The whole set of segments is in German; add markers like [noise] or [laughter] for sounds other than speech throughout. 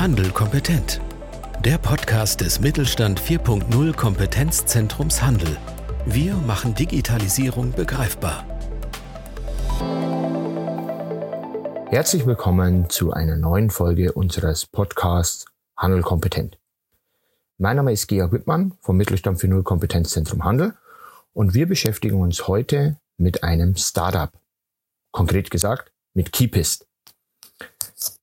Handel kompetent. Der Podcast des Mittelstand 4.0 Kompetenzzentrums Handel. Wir machen Digitalisierung begreifbar. Herzlich willkommen zu einer neuen Folge unseres Podcasts Handel kompetent. Mein Name ist Georg Wittmann vom Mittelstand 4.0 Kompetenzzentrum Handel und wir beschäftigen uns heute mit einem Startup. Konkret gesagt mit Keepist.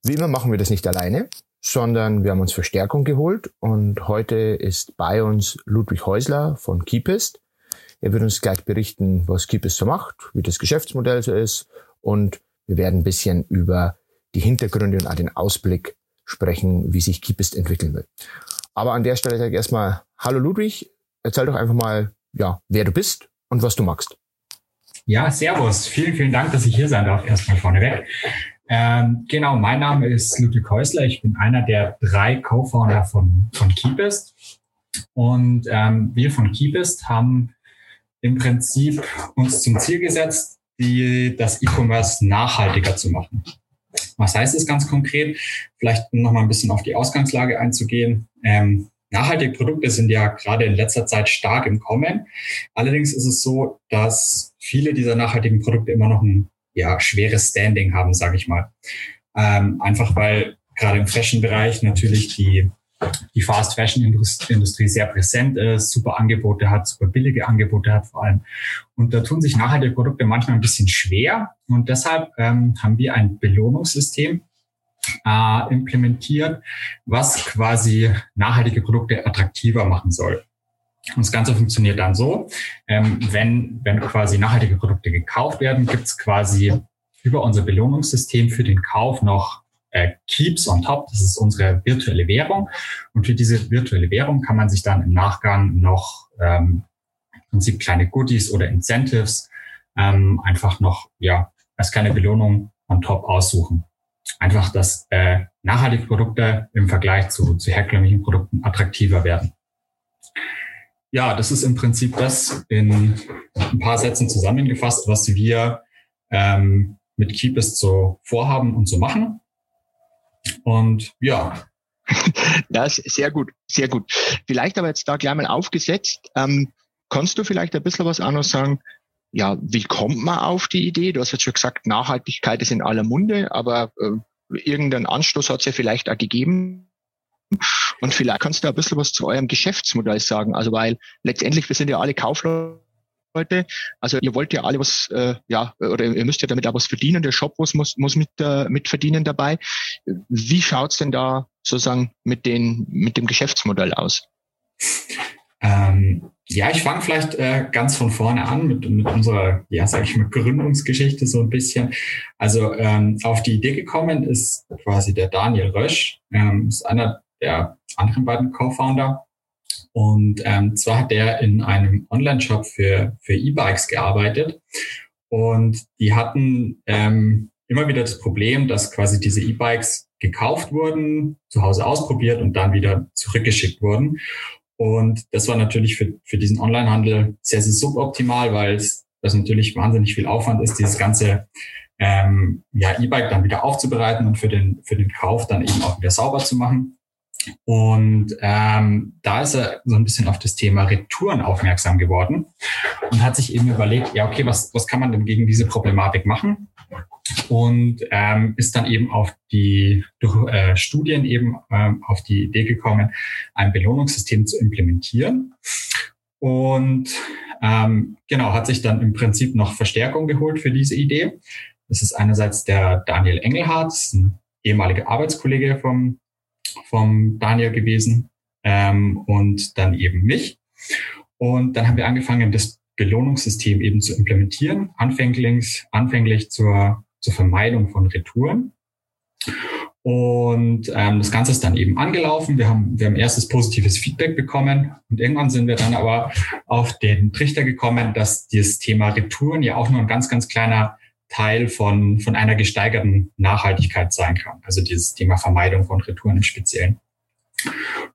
Wie immer machen wir das nicht alleine, sondern wir haben uns Verstärkung geholt und heute ist bei uns Ludwig Häusler von Keepist. Er wird uns gleich berichten, was Keepist so macht, wie das Geschäftsmodell so ist und wir werden ein bisschen über die Hintergründe und auch den Ausblick sprechen, wie sich Keepist entwickeln will. Aber an der Stelle sage ich erstmal, hallo Ludwig, erzähl doch einfach mal, ja, wer du bist und was du magst. Ja, servus. Vielen, vielen Dank, dass ich hier sein darf, erstmal vorneweg. Ähm, genau, mein Name ist Ludwig Häusler. Ich bin einer der drei Co-Founder von, von Keepist. Und ähm, wir von Keepist haben im Prinzip uns zum Ziel gesetzt, die, das E-Commerce nachhaltiger zu machen. Was heißt das ganz konkret? Vielleicht noch mal ein bisschen auf die Ausgangslage einzugehen. Ähm, nachhaltige Produkte sind ja gerade in letzter Zeit stark im Kommen. Allerdings ist es so, dass viele dieser nachhaltigen Produkte immer noch ein ja, schweres Standing haben, sage ich mal. Ähm, einfach weil gerade im Fashion-Bereich natürlich die, die Fast-Fashion-Industrie sehr präsent ist, super Angebote hat, super billige Angebote hat vor allem. Und da tun sich nachhaltige Produkte manchmal ein bisschen schwer. Und deshalb ähm, haben wir ein Belohnungssystem äh, implementiert, was quasi nachhaltige Produkte attraktiver machen soll. Und das Ganze funktioniert dann so, ähm, wenn, wenn quasi nachhaltige Produkte gekauft werden, gibt es quasi über unser Belohnungssystem für den Kauf noch äh, Keeps on top. Das ist unsere virtuelle Währung. Und für diese virtuelle Währung kann man sich dann im Nachgang noch ähm, im Prinzip kleine Goodies oder Incentives ähm, einfach noch ja als kleine Belohnung on top aussuchen. Einfach, dass äh, nachhaltige Produkte im Vergleich zu, zu herkömmlichen Produkten attraktiver werden. Ja, das ist im Prinzip das in ein paar Sätzen zusammengefasst, was wir ähm, mit Keepest so vorhaben und so machen. Und ja. [laughs] Ja, sehr gut, sehr gut. Vielleicht aber jetzt da gleich mal aufgesetzt. Ähm, kannst du vielleicht ein bisschen was anderes sagen? Ja, wie kommt man auf die Idee? Du hast jetzt schon gesagt, Nachhaltigkeit ist in aller Munde, aber äh, irgendeinen Anstoß hat es ja vielleicht auch gegeben. Und vielleicht kannst du ein bisschen was zu eurem Geschäftsmodell sagen. Also weil letztendlich, wir sind ja alle Kaufleute. Also ihr wollt ja alle was, äh, ja, oder ihr müsst ja damit auch was verdienen. Der Shop muss, muss, mit, äh, mit verdienen dabei. Wie schaut's denn da sozusagen mit, den, mit dem Geschäftsmodell aus? Ähm, ja, ich fange vielleicht äh, ganz von vorne an mit, mit unserer, ja, sage ich mal, Gründungsgeschichte so ein bisschen. Also ähm, auf die Idee gekommen ist quasi der Daniel Rösch, ähm, ist einer der anderen beiden Co-Founder. Und ähm, zwar hat der in einem Online-Shop für, für E-Bikes gearbeitet. Und die hatten ähm, immer wieder das Problem, dass quasi diese E-Bikes gekauft wurden, zu Hause ausprobiert und dann wieder zurückgeschickt wurden. Und das war natürlich für, für diesen Online-Handel sehr, sehr suboptimal, weil es das natürlich wahnsinnig viel Aufwand ist, dieses ganze ähm, ja, E-Bike dann wieder aufzubereiten und für den, für den Kauf dann eben auch wieder sauber zu machen. Und ähm, da ist er so ein bisschen auf das Thema Retouren aufmerksam geworden und hat sich eben überlegt, ja, okay, was, was kann man denn gegen diese Problematik machen? Und ähm, ist dann eben auf die, durch äh, Studien eben ähm, auf die Idee gekommen, ein Belohnungssystem zu implementieren. Und ähm, genau, hat sich dann im Prinzip noch Verstärkung geholt für diese Idee. Das ist einerseits der Daniel Engelhardt, ein ehemaliger Arbeitskollege vom vom Daniel gewesen ähm, und dann eben mich. Und dann haben wir angefangen, das Belohnungssystem eben zu implementieren, anfänglich, anfänglich zur, zur Vermeidung von Retouren. Und ähm, das Ganze ist dann eben angelaufen. Wir haben, wir haben erstes positives Feedback bekommen und irgendwann sind wir dann aber auf den Trichter gekommen, dass das Thema Retouren ja auch nur ein ganz, ganz kleiner Teil von, von einer gesteigerten Nachhaltigkeit sein kann. Also dieses Thema Vermeidung von Retouren im Speziellen.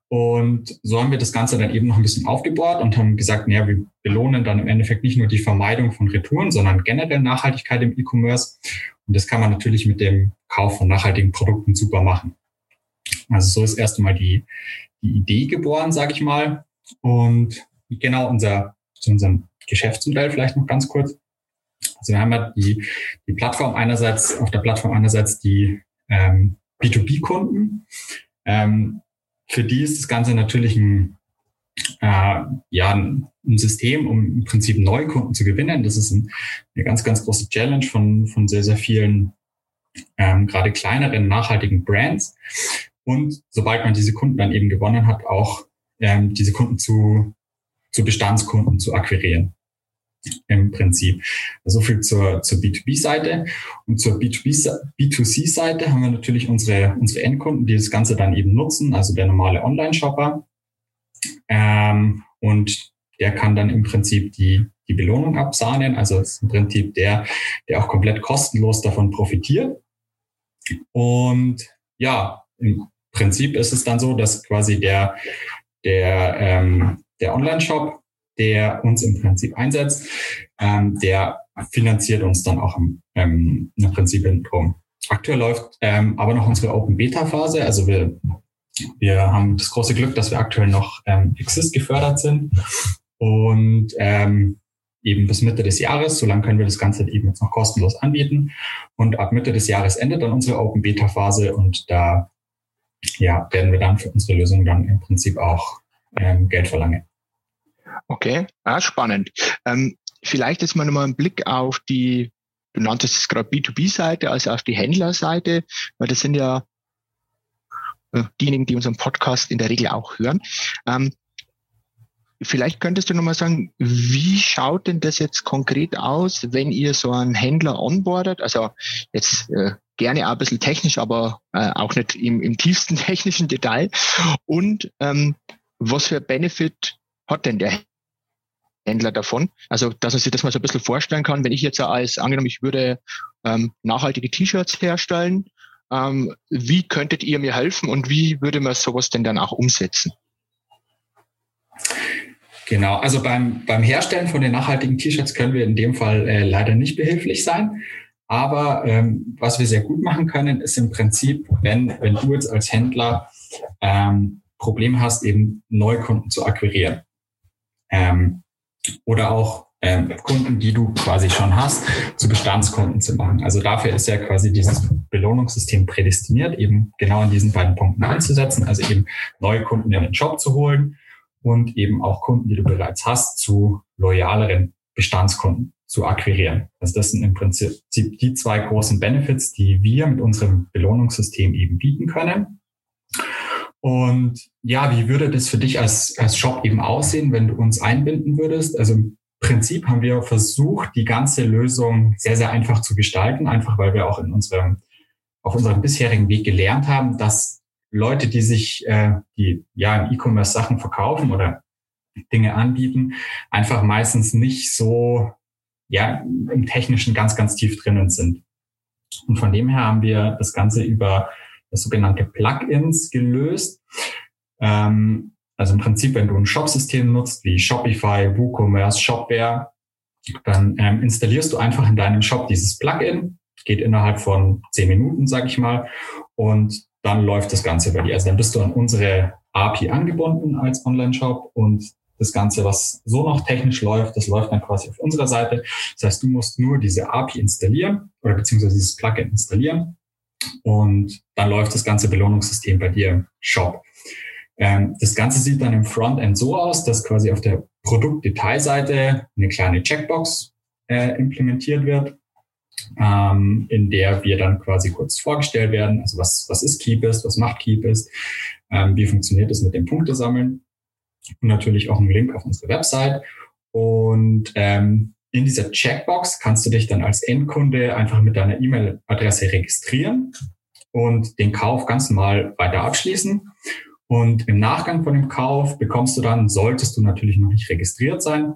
Und so haben wir das Ganze dann eben noch ein bisschen aufgebaut und haben gesagt, naja, wir belohnen dann im Endeffekt nicht nur die Vermeidung von Retouren, sondern generell Nachhaltigkeit im E-Commerce. Und das kann man natürlich mit dem Kauf von nachhaltigen Produkten super machen. Also so ist erst einmal die, die Idee geboren, sage ich mal. Und genau unser, zu unserem Geschäftsmodell vielleicht noch ganz kurz. Also wir haben ja die, die Plattform einerseits, auf der Plattform einerseits die ähm, B2B-Kunden. Ähm, für die ist das Ganze natürlich ein, äh, ja, ein System, um im Prinzip neue Kunden zu gewinnen. Das ist ein, eine ganz, ganz große Challenge von, von sehr, sehr vielen, ähm, gerade kleineren, nachhaltigen Brands. Und sobald man diese Kunden dann eben gewonnen hat, auch ähm, diese Kunden zu, zu Bestandskunden zu akquirieren im Prinzip. So viel zur, zur B2B-Seite. Und zur B2C-Seite haben wir natürlich unsere, unsere Endkunden, die das Ganze dann eben nutzen, also der normale Online-Shopper. Ähm, und der kann dann im Prinzip die, die Belohnung absahnen. Also im Prinzip der, der auch komplett kostenlos davon profitiert. Und ja, im Prinzip ist es dann so, dass quasi der, der, ähm, der Online-Shop der uns im Prinzip einsetzt, ähm, der finanziert uns dann auch im, ähm, im Prinzip in Drum. Aktuell läuft ähm, aber noch unsere Open Beta Phase. Also wir, wir haben das große Glück, dass wir aktuell noch ähm, Exist gefördert sind und ähm, eben bis Mitte des Jahres. So lange können wir das Ganze eben jetzt noch kostenlos anbieten. Und ab Mitte des Jahres endet dann unsere Open Beta Phase und da ja, werden wir dann für unsere Lösung dann im Prinzip auch ähm, Geld verlangen. Okay, ah, spannend. Ähm, vielleicht jetzt mal nochmal einen Blick auf die, du nanntest es gerade B2B-Seite, also auf die Händlerseite, weil das sind ja äh, diejenigen, die unseren Podcast in der Regel auch hören. Ähm, vielleicht könntest du nochmal sagen, wie schaut denn das jetzt konkret aus, wenn ihr so einen Händler onboardet? Also jetzt äh, gerne auch ein bisschen technisch, aber äh, auch nicht im, im tiefsten [laughs] technischen Detail. Und ähm, was für Benefit hat denn der Händler davon? Also, dass man sich das mal so ein bisschen vorstellen kann, wenn ich jetzt als, angenommen, ich würde ähm, nachhaltige T-Shirts herstellen, ähm, wie könntet ihr mir helfen und wie würde man sowas denn dann auch umsetzen? Genau, also beim, beim Herstellen von den nachhaltigen T-Shirts können wir in dem Fall äh, leider nicht behilflich sein. Aber ähm, was wir sehr gut machen können, ist im Prinzip, wenn, wenn du jetzt als Händler ähm, Problem hast, eben Neukunden zu akquirieren. Ähm, oder auch ähm, Kunden, die du quasi schon hast, zu Bestandskunden zu machen. Also dafür ist ja quasi dieses Belohnungssystem prädestiniert, eben genau an diesen beiden Punkten einzusetzen, also eben neue Kunden in den Shop zu holen und eben auch Kunden, die du bereits hast, zu loyaleren Bestandskunden zu akquirieren. Also das sind im Prinzip die zwei großen Benefits, die wir mit unserem Belohnungssystem eben bieten können. Und ja, wie würde das für dich als, als Shop eben aussehen, wenn du uns einbinden würdest? Also im Prinzip haben wir versucht, die ganze Lösung sehr, sehr einfach zu gestalten, einfach weil wir auch in unserem, auf unserem bisherigen Weg gelernt haben, dass Leute, die sich, äh, die ja im E-Commerce Sachen verkaufen oder Dinge anbieten, einfach meistens nicht so ja im Technischen ganz, ganz tief drinnen sind. Und von dem her haben wir das Ganze über sogenannte Plugins gelöst. Ähm, also im Prinzip, wenn du ein Shop-System nutzt wie Shopify, WooCommerce, Shopware, dann ähm, installierst du einfach in deinem Shop dieses Plugin, geht innerhalb von zehn Minuten, sag ich mal, und dann läuft das Ganze bei dir. Also dann bist du an unsere API angebunden als Online-Shop und das Ganze, was so noch technisch läuft, das läuft dann quasi auf unserer Seite. Das heißt, du musst nur diese API installieren oder beziehungsweise dieses Plugin installieren und dann läuft das ganze Belohnungssystem bei dir im Shop. Ähm, das Ganze sieht dann im Frontend so aus, dass quasi auf der Produktdetailseite eine kleine Checkbox äh, implementiert wird, ähm, in der wir dann quasi kurz vorgestellt werden. Also was, was ist Keepist, was macht Keepist, ähm, wie funktioniert es mit dem Punktesammeln und natürlich auch ein Link auf unsere Website. Und ähm, in dieser Checkbox kannst du dich dann als Endkunde einfach mit deiner E-Mail-Adresse registrieren und den Kauf ganz normal weiter abschließen. Und im Nachgang von dem Kauf bekommst du dann, solltest du natürlich noch nicht registriert sein,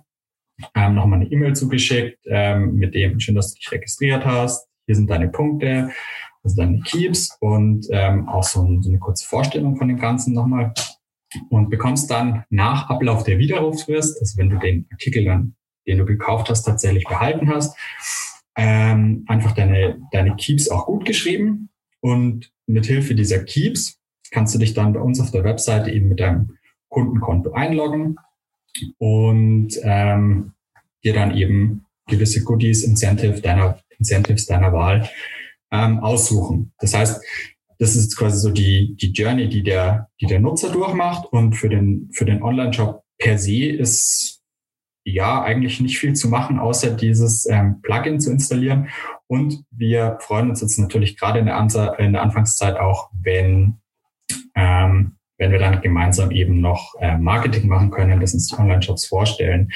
ähm, nochmal eine E-Mail zugeschickt ähm, mit dem, schön, dass du dich registriert hast. Hier sind deine Punkte, also deine Keeps und ähm, auch so, ein, so eine kurze Vorstellung von dem Ganzen nochmal. Und bekommst dann nach Ablauf der Widerrufsfrist, also wenn du den Artikel dann den du gekauft hast, tatsächlich behalten hast. Ähm, einfach deine, deine Keeps auch gut geschrieben und mit Hilfe dieser Keeps kannst du dich dann bei uns auf der Webseite eben mit deinem Kundenkonto einloggen und ähm, dir dann eben gewisse Goodies, Incentive deiner, Incentives deiner Wahl ähm, aussuchen. Das heißt, das ist quasi so die, die Journey, die der, die der Nutzer durchmacht. Und für den, für den Online-Shop per se ist ja eigentlich nicht viel zu machen, außer dieses ähm, Plugin zu installieren. Und wir freuen uns jetzt natürlich gerade in der, Anza in der Anfangszeit auch, wenn, ähm, wenn wir dann gemeinsam eben noch äh, Marketing machen können, das uns die Online-Shops vorstellen.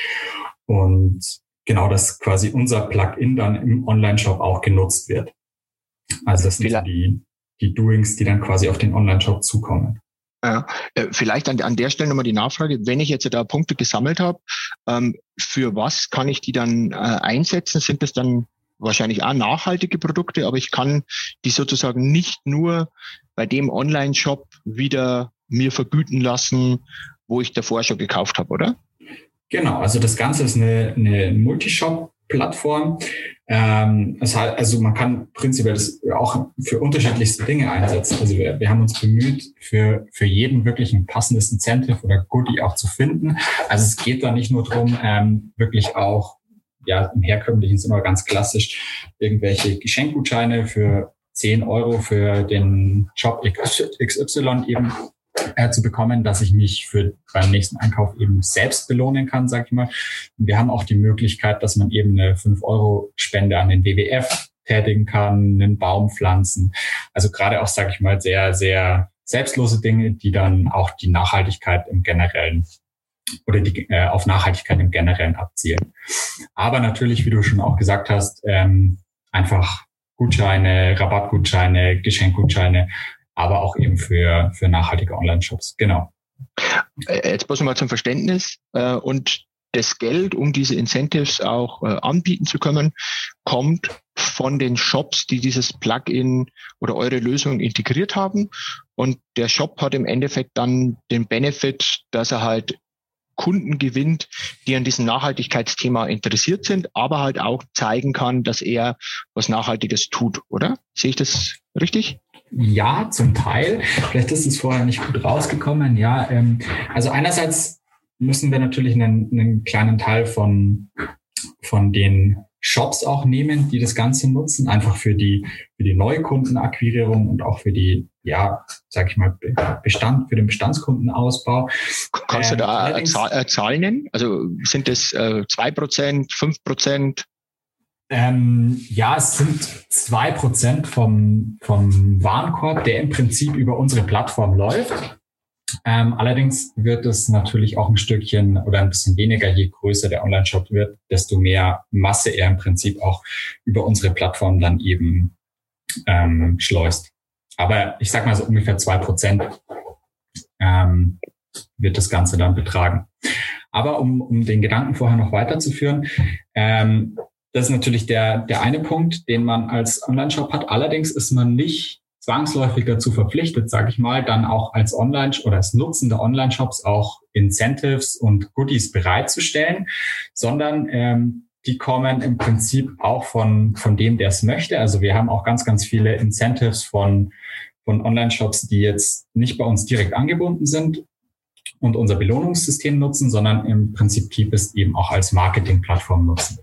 Und genau, dass quasi unser Plugin dann im Online-Shop auch genutzt wird. Also das sind die, die Doings, die dann quasi auf den Online-Shop zukommen. Ja, äh, vielleicht an, an der Stelle nochmal die Nachfrage, wenn ich jetzt da Punkte gesammelt habe, ähm, für was kann ich die dann äh, einsetzen? Sind das dann wahrscheinlich auch nachhaltige Produkte, aber ich kann die sozusagen nicht nur bei dem Online-Shop wieder mir vergüten lassen, wo ich davor schon gekauft habe, oder? Genau, also das Ganze ist eine, eine Multishop-Plattform. Ähm, das heißt, also man kann prinzipiell das auch für unterschiedlichste Dinge einsetzen. Also wir, wir haben uns bemüht, für, für jeden wirklich ein passendes Incentive oder Goodie auch zu finden. Also es geht da nicht nur drum, ähm, wirklich auch ja im herkömmlichen Sinne ganz klassisch irgendwelche Geschenkgutscheine für 10 Euro für den Job XY eben äh, zu bekommen, dass ich mich für beim nächsten Einkauf eben selbst belohnen kann, sag ich mal. Und wir haben auch die Möglichkeit, dass man eben eine 5-Euro-Spende an den WWF tätigen kann, einen Baum pflanzen. Also gerade auch, sag ich mal, sehr, sehr selbstlose Dinge, die dann auch die Nachhaltigkeit im Generellen oder die, äh, auf Nachhaltigkeit im Generellen abzielen. Aber natürlich, wie du schon auch gesagt hast, ähm, einfach Gutscheine, Rabattgutscheine, Geschenkgutscheine aber auch eben für, für nachhaltige Online-Shops. Genau. Äh, jetzt bloß mal zum Verständnis. Äh, und das Geld, um diese Incentives auch äh, anbieten zu können, kommt von den Shops, die dieses Plugin oder eure Lösung integriert haben. Und der Shop hat im Endeffekt dann den Benefit, dass er halt Kunden gewinnt, die an diesem Nachhaltigkeitsthema interessiert sind, aber halt auch zeigen kann, dass er was Nachhaltiges tut, oder? Sehe ich das richtig? Ja, zum Teil. Vielleicht ist es vorher nicht gut rausgekommen. Ja, ähm, also einerseits müssen wir natürlich einen, einen kleinen Teil von, von den Shops auch nehmen, die das Ganze nutzen, einfach für die, für die Neukundenakquirierung und auch für die, ja, sag ich mal, Bestand, für den Bestandskundenausbau. Kannst ähm, du da eine Zahl, Zahl nennen? Also sind das äh, zwei Prozent, fünf Prozent? Ähm, ja, es sind zwei Prozent vom, vom Warenkorb, der im Prinzip über unsere Plattform läuft. Ähm, allerdings wird es natürlich auch ein Stückchen oder ein bisschen weniger, je größer der Online-Shop wird, desto mehr Masse er im Prinzip auch über unsere Plattform dann eben ähm, schleust. Aber ich sag mal so ungefähr zwei Prozent ähm, wird das Ganze dann betragen. Aber um, um den Gedanken vorher noch weiterzuführen, ähm, das ist natürlich der, der eine Punkt, den man als Online-Shop hat. Allerdings ist man nicht zwangsläufig dazu verpflichtet, sage ich mal, dann auch als Online- oder als Nutzende Online-Shops auch Incentives und Goodies bereitzustellen, sondern ähm, die kommen im Prinzip auch von, von dem, der es möchte. Also wir haben auch ganz, ganz viele Incentives von, von Online-Shops, die jetzt nicht bei uns direkt angebunden sind und unser Belohnungssystem nutzen, sondern im Prinzip Keepest eben auch als Marketing-Plattform nutzen.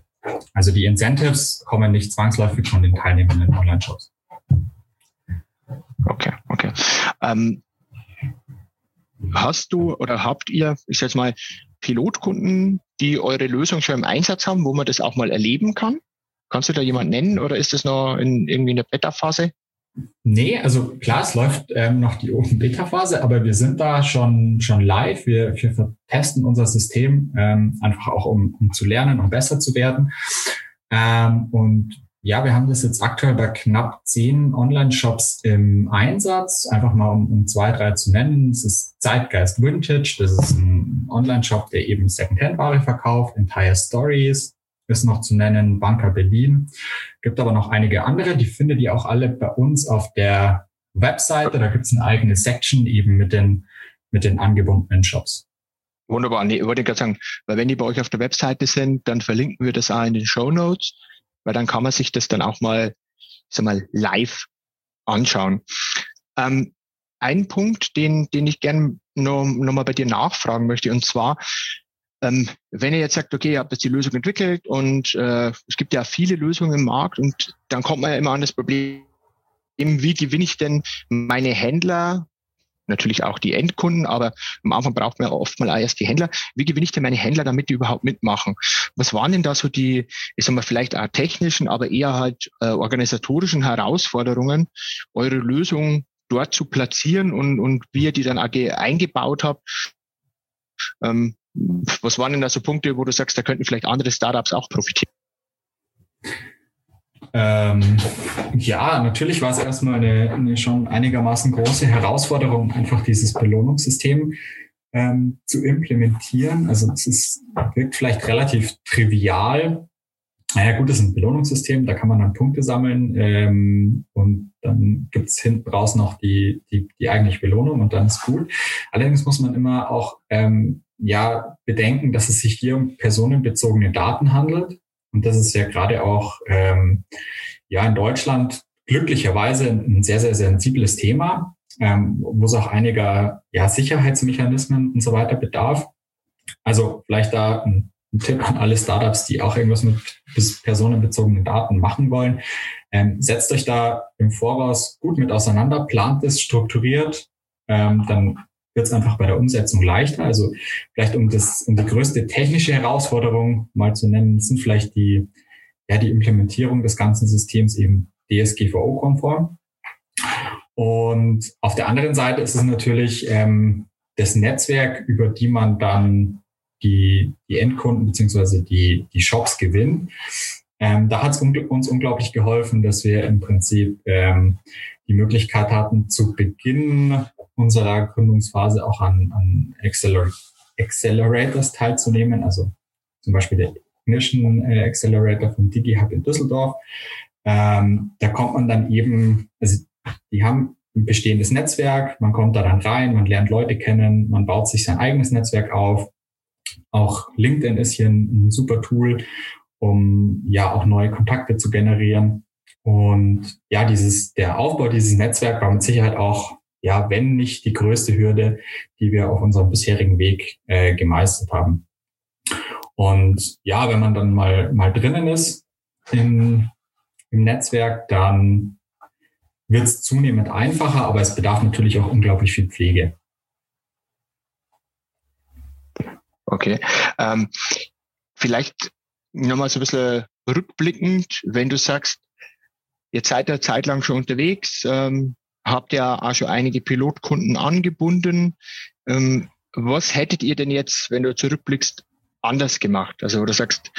Also die Incentives kommen nicht zwangsläufig von den teilnehmenden Online-Shops. Okay, okay. Ähm, hast du oder habt ihr, ich sag mal, Pilotkunden, die eure Lösung schon im Einsatz haben, wo man das auch mal erleben kann? Kannst du da jemand nennen oder ist das noch in irgendwie in der Beta-Phase? Nee, also klar, es läuft ähm, noch die Open Beta Phase, aber wir sind da schon schon live. Wir, wir testen unser System ähm, einfach auch, um, um zu lernen, um besser zu werden. Ähm, und ja, wir haben das jetzt aktuell bei knapp zehn Online-Shops im Einsatz. Einfach mal um, um zwei, drei zu nennen. Es ist Zeitgeist Vintage. Das ist ein Online-Shop, der eben Secondhand-Ware verkauft. Entire Stories, ist noch zu nennen, Banker Berlin. Gibt aber noch einige andere, die findet ihr auch alle bei uns auf der Webseite. Da gibt es eine eigene Section eben mit den, mit den angebundenen Shops. Wunderbar. Nee, wollte ich gerade sagen, weil wenn die bei euch auf der Webseite sind, dann verlinken wir das auch in den Show Notes, weil dann kann man sich das dann auch mal, sag mal, live anschauen. Ähm, einen Punkt, den, den ich gerne noch, noch bei dir nachfragen möchte. Und zwar, ähm, wenn ihr jetzt sagt, okay, ihr habt jetzt die Lösung entwickelt und äh, es gibt ja viele Lösungen im Markt und dann kommt man ja immer an das Problem, wie gewinne ich denn meine Händler natürlich auch die Endkunden, aber am Anfang braucht man ja oft mal erst die Händler. Wie gewinne ich denn meine Händler, damit die überhaupt mitmachen? Was waren denn da so die, ich sag mal, vielleicht auch technischen, aber eher halt äh, organisatorischen Herausforderungen, eure Lösung dort zu platzieren und, und wie ihr die dann eingebaut habt? Ähm, was waren denn da so Punkte, wo du sagst, da könnten vielleicht andere Startups auch profitieren? Ähm, ja, natürlich war es erstmal eine, eine, schon einigermaßen große Herausforderung, einfach dieses Belohnungssystem ähm, zu implementieren. Also es ist, wirkt vielleicht relativ trivial. Naja gut, das ist ein Belohnungssystem, da kann man dann Punkte sammeln ähm, und dann gibt's hinten raus noch die, die, die eigentliche Belohnung und dann ist gut. Allerdings muss man immer auch ähm, ja bedenken, dass es sich hier um personenbezogene Daten handelt. Und das ist ja gerade auch ähm, ja in Deutschland glücklicherweise ein sehr, sehr sensibles Thema, ähm, wo es auch einiger ja, Sicherheitsmechanismen und so weiter bedarf. Also vielleicht da ein, ein Tipp an alle Startups, die auch irgendwas mit personenbezogenen Daten machen wollen. Ähm, setzt euch da im Voraus gut mit auseinander, plant es strukturiert, ähm, dann wird es einfach bei der Umsetzung leichter. Also vielleicht um das, um die größte technische Herausforderung mal zu nennen, sind vielleicht die, ja, die Implementierung des ganzen Systems eben DSGVO-konform. Und auf der anderen Seite ist es natürlich ähm, das Netzwerk, über die man dann die, die Endkunden beziehungsweise die, die Shops gewinnt. Ähm, da hat es uns unglaublich geholfen, dass wir im Prinzip ähm, die Möglichkeit hatten, zu Beginn unserer Gründungsphase auch an, an Acceler Accelerators teilzunehmen, also zum Beispiel der Ignition äh, Accelerator von DigiHub in Düsseldorf. Ähm, da kommt man dann eben, also die haben ein bestehendes Netzwerk, man kommt da dann rein, man lernt Leute kennen, man baut sich sein eigenes Netzwerk auf. Auch LinkedIn ist hier ein, ein super Tool, um ja auch neue Kontakte zu generieren. Und ja, dieses, der Aufbau dieses Netzwerks war mit Sicherheit auch ja, wenn nicht die größte Hürde, die wir auf unserem bisherigen Weg äh, gemeistert haben. Und ja, wenn man dann mal, mal drinnen ist im, im Netzwerk, dann wird es zunehmend einfacher, aber es bedarf natürlich auch unglaublich viel Pflege. Okay. Ähm, vielleicht nochmal so ein bisschen rückblickend, wenn du sagst, ihr seid ja zeitlang schon unterwegs, ähm, habt ja auch schon einige Pilotkunden angebunden. Ähm, was hättet ihr denn jetzt, wenn du zurückblickst, anders gemacht? Also, wo du sagst,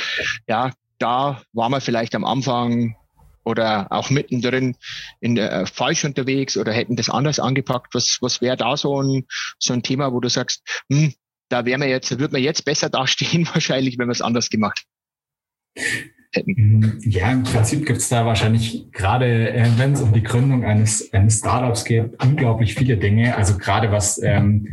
ja, da waren wir vielleicht am Anfang oder auch mittendrin in der, äh, falsch unterwegs oder hätten das anders angepackt. Was, was wäre da so ein, so ein Thema, wo du sagst, hm, da wären wir jetzt, wird man jetzt besser [laughs] dastehen wahrscheinlich, wenn wir es anders gemacht hätten? Mhm. Ja, im Prinzip gibt es da wahrscheinlich gerade, äh, wenn es um die Gründung eines, eines Startups geht, unglaublich viele Dinge. Also gerade was ähm,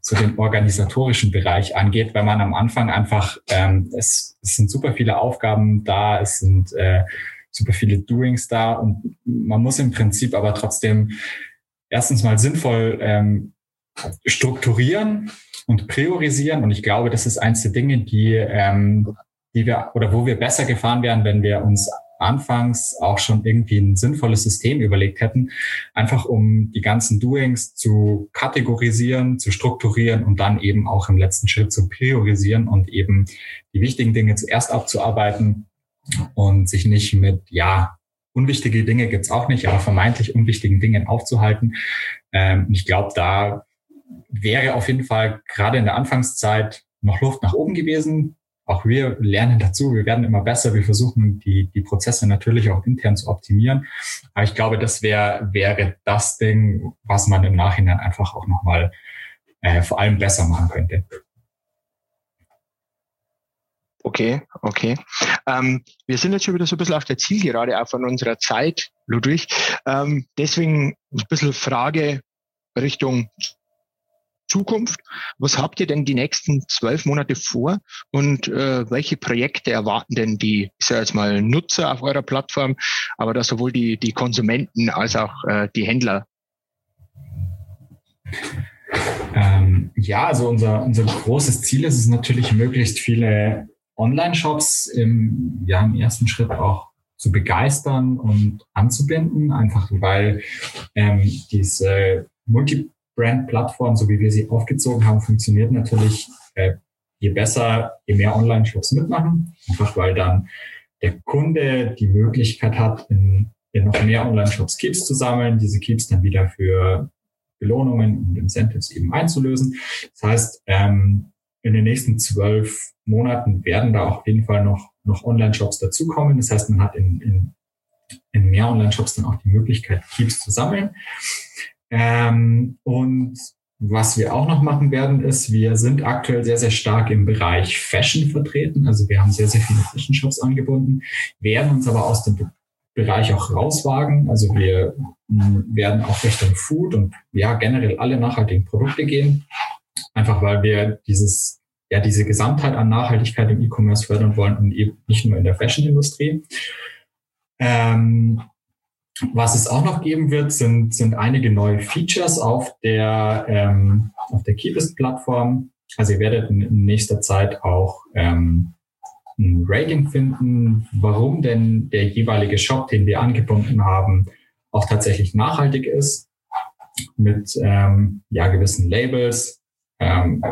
so den organisatorischen Bereich angeht, weil man am Anfang einfach, ähm, es, es sind super viele Aufgaben da, es sind äh, super viele Doings da und man muss im Prinzip aber trotzdem erstens mal sinnvoll ähm, strukturieren und priorisieren. Und ich glaube, das ist eins der Dinge, die ähm, die wir oder wo wir besser gefahren wären, wenn wir uns anfangs auch schon irgendwie ein sinnvolles System überlegt hätten, einfach um die ganzen Doings zu kategorisieren, zu strukturieren und dann eben auch im letzten Schritt zu priorisieren und eben die wichtigen Dinge zuerst abzuarbeiten und sich nicht mit, ja, unwichtige Dinge gibt's auch nicht, aber vermeintlich unwichtigen Dingen aufzuhalten. Ähm, ich glaube, da wäre auf jeden Fall gerade in der Anfangszeit noch Luft nach oben gewesen auch wir lernen dazu, wir werden immer besser, wir versuchen die, die Prozesse natürlich auch intern zu optimieren. Aber ich glaube, das wäre, wäre das Ding, was man im Nachhinein einfach auch nochmal äh, vor allem besser machen könnte. Okay, okay. Ähm, wir sind jetzt schon wieder so ein bisschen auf der Zielgerade auch von unserer Zeit, Ludwig. Ähm, deswegen ein bisschen Frage Richtung Zukunft. Was habt ihr denn die nächsten zwölf Monate vor und äh, welche Projekte erwarten denn die, ich sage jetzt mal, Nutzer auf eurer Plattform, aber da sowohl die, die Konsumenten als auch äh, die Händler? Ähm, ja, also unser, unser großes Ziel ist es natürlich, möglichst viele Online-Shops im, ja, im ersten Schritt auch zu begeistern und anzubinden, einfach weil ähm, diese Multi-Brand-Plattform, so wie wir sie aufgezogen haben, funktioniert natürlich äh, je besser, je mehr Online-Shops mitmachen, einfach weil dann der Kunde die Möglichkeit hat, in, in noch mehr Online-Shops Keeps zu sammeln, diese Keeps dann wieder für Belohnungen und Incentives eben einzulösen. Das heißt, ähm, in den nächsten zwölf Monaten werden da auf jeden Fall noch, noch Online-Shops dazukommen. Das heißt, man hat in, in, in mehr Online-Shops dann auch die Möglichkeit, Keeps zu sammeln. Ähm, und was wir auch noch machen werden, ist, wir sind aktuell sehr, sehr stark im Bereich Fashion vertreten. Also wir haben sehr, sehr viele Fashion-Shops angebunden, werden uns aber aus dem Bereich auch rauswagen. Also wir hm, werden auch Richtung Food und ja, generell alle nachhaltigen Produkte gehen. Einfach weil wir dieses, ja, diese Gesamtheit an Nachhaltigkeit im E-Commerce fördern wollen und eben nicht nur in der Fashion-Industrie. Ähm, was es auch noch geben wird, sind, sind einige neue Features auf der, ähm, auf der Keepest-Plattform. Also ihr werdet in, in nächster Zeit auch ähm, ein Rating finden, warum denn der jeweilige Shop, den wir angebunden haben, auch tatsächlich nachhaltig ist mit ähm, ja, gewissen Labels. Ähm,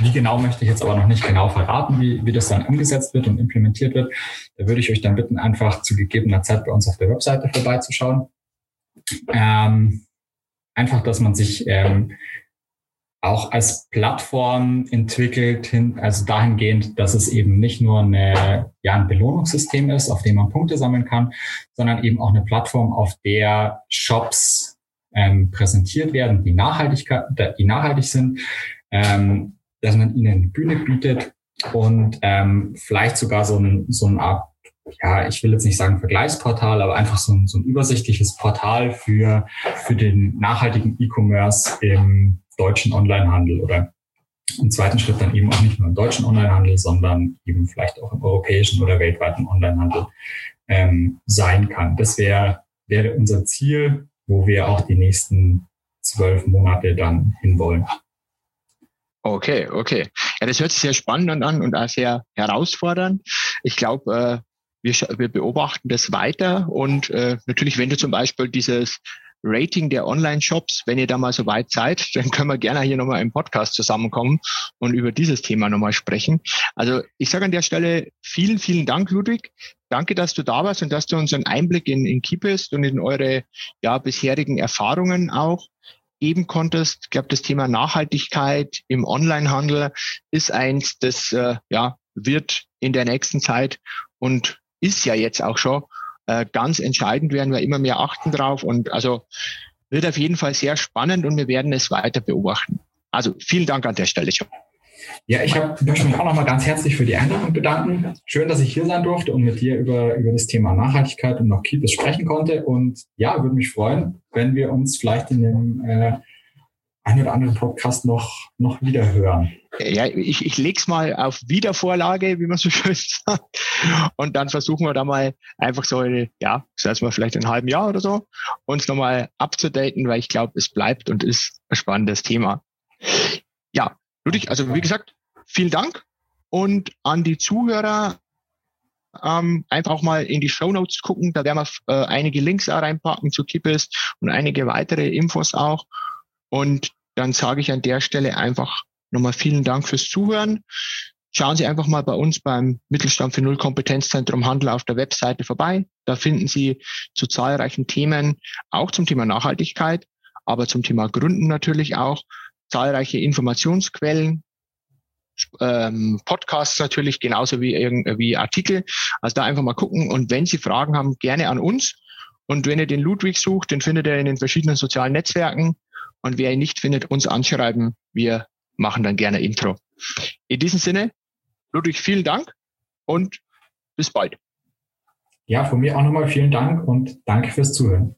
wie genau möchte ich jetzt aber noch nicht genau verraten, wie, wie das dann umgesetzt wird und implementiert wird. Da würde ich euch dann bitten, einfach zu gegebener Zeit bei uns auf der Webseite vorbeizuschauen. Ähm, einfach, dass man sich ähm, auch als Plattform entwickelt, hin, also dahingehend, dass es eben nicht nur eine, ja, ein Belohnungssystem ist, auf dem man Punkte sammeln kann, sondern eben auch eine Plattform, auf der Shops ähm, präsentiert werden, die, Nachhaltigkeit, die nachhaltig sind, ähm, dass man ihnen Bühne bietet und ähm, vielleicht sogar so, ein, so eine Art, ja, ich will jetzt nicht sagen Vergleichsportal, aber einfach so ein, so ein übersichtliches Portal für, für den nachhaltigen E-Commerce im deutschen Onlinehandel oder im zweiten Schritt dann eben auch nicht nur im deutschen Onlinehandel, sondern eben vielleicht auch im europäischen oder weltweiten Onlinehandel ähm, sein kann. Das wäre wäre unser Ziel, wo wir auch die nächsten zwölf Monate dann hinwollen. Okay, okay. Ja, das hört sich sehr spannend an und auch sehr herausfordernd. Ich glaube, äh, wir, wir beobachten das weiter und äh, natürlich, wenn du zum Beispiel dieses Rating der Online-Shops, wenn ihr da mal so weit seid, [laughs] dann können wir gerne hier nochmal im Podcast zusammenkommen und über dieses Thema nochmal sprechen. Also ich sage an der Stelle vielen, vielen Dank, Ludwig. Danke, dass du da warst und dass du uns einen Einblick in, in Keepest und in eure ja, bisherigen Erfahrungen auch geben konntest. Ich glaube, das Thema Nachhaltigkeit im Onlinehandel ist eins, das äh, ja, wird in der nächsten Zeit und ist ja jetzt auch schon äh, ganz entscheidend, werden wir immer mehr achten drauf und also wird auf jeden Fall sehr spannend und wir werden es weiter beobachten. Also vielen Dank an der Stelle schon. Ja, ich hab, möchte mich auch nochmal ganz herzlich für die Einladung bedanken. Schön, dass ich hier sein durfte und mit dir über, über das Thema Nachhaltigkeit und noch Keepers sprechen konnte. Und ja, würde mich freuen, wenn wir uns vielleicht in dem äh, einen oder anderen Podcast noch, noch wieder hören. Ja, ich, ich lege es mal auf Wiedervorlage, wie man so [laughs] schön sagt. Und dann versuchen wir da mal einfach so, ja, sagen wir vielleicht in einem halben Jahr oder so, uns nochmal abzudaten, weil ich glaube, es bleibt und ist ein spannendes Thema. Ja, Ludwig, also wie gesagt, vielen Dank und an die Zuhörer ähm, einfach auch mal in die Show Notes gucken. Da werden wir äh, einige Links auch reinpacken zu Kippest und einige weitere Infos auch. Und dann sage ich an der Stelle einfach nochmal vielen Dank fürs Zuhören. Schauen Sie einfach mal bei uns beim Mittelstand für Null Kompetenzzentrum Handel auf der Webseite vorbei. Da finden Sie zu zahlreichen Themen, auch zum Thema Nachhaltigkeit, aber zum Thema Gründen natürlich auch, zahlreiche Informationsquellen, ähm, Podcasts natürlich, genauso wie, wie Artikel. Also da einfach mal gucken. Und wenn Sie Fragen haben, gerne an uns. Und wenn ihr den Ludwig sucht, den findet ihr in den verschiedenen sozialen Netzwerken. Und wer ihn nicht findet, uns anschreiben. Wir machen dann gerne Intro. In diesem Sinne, Ludwig, vielen Dank und bis bald. Ja, von mir auch nochmal vielen Dank und danke fürs Zuhören.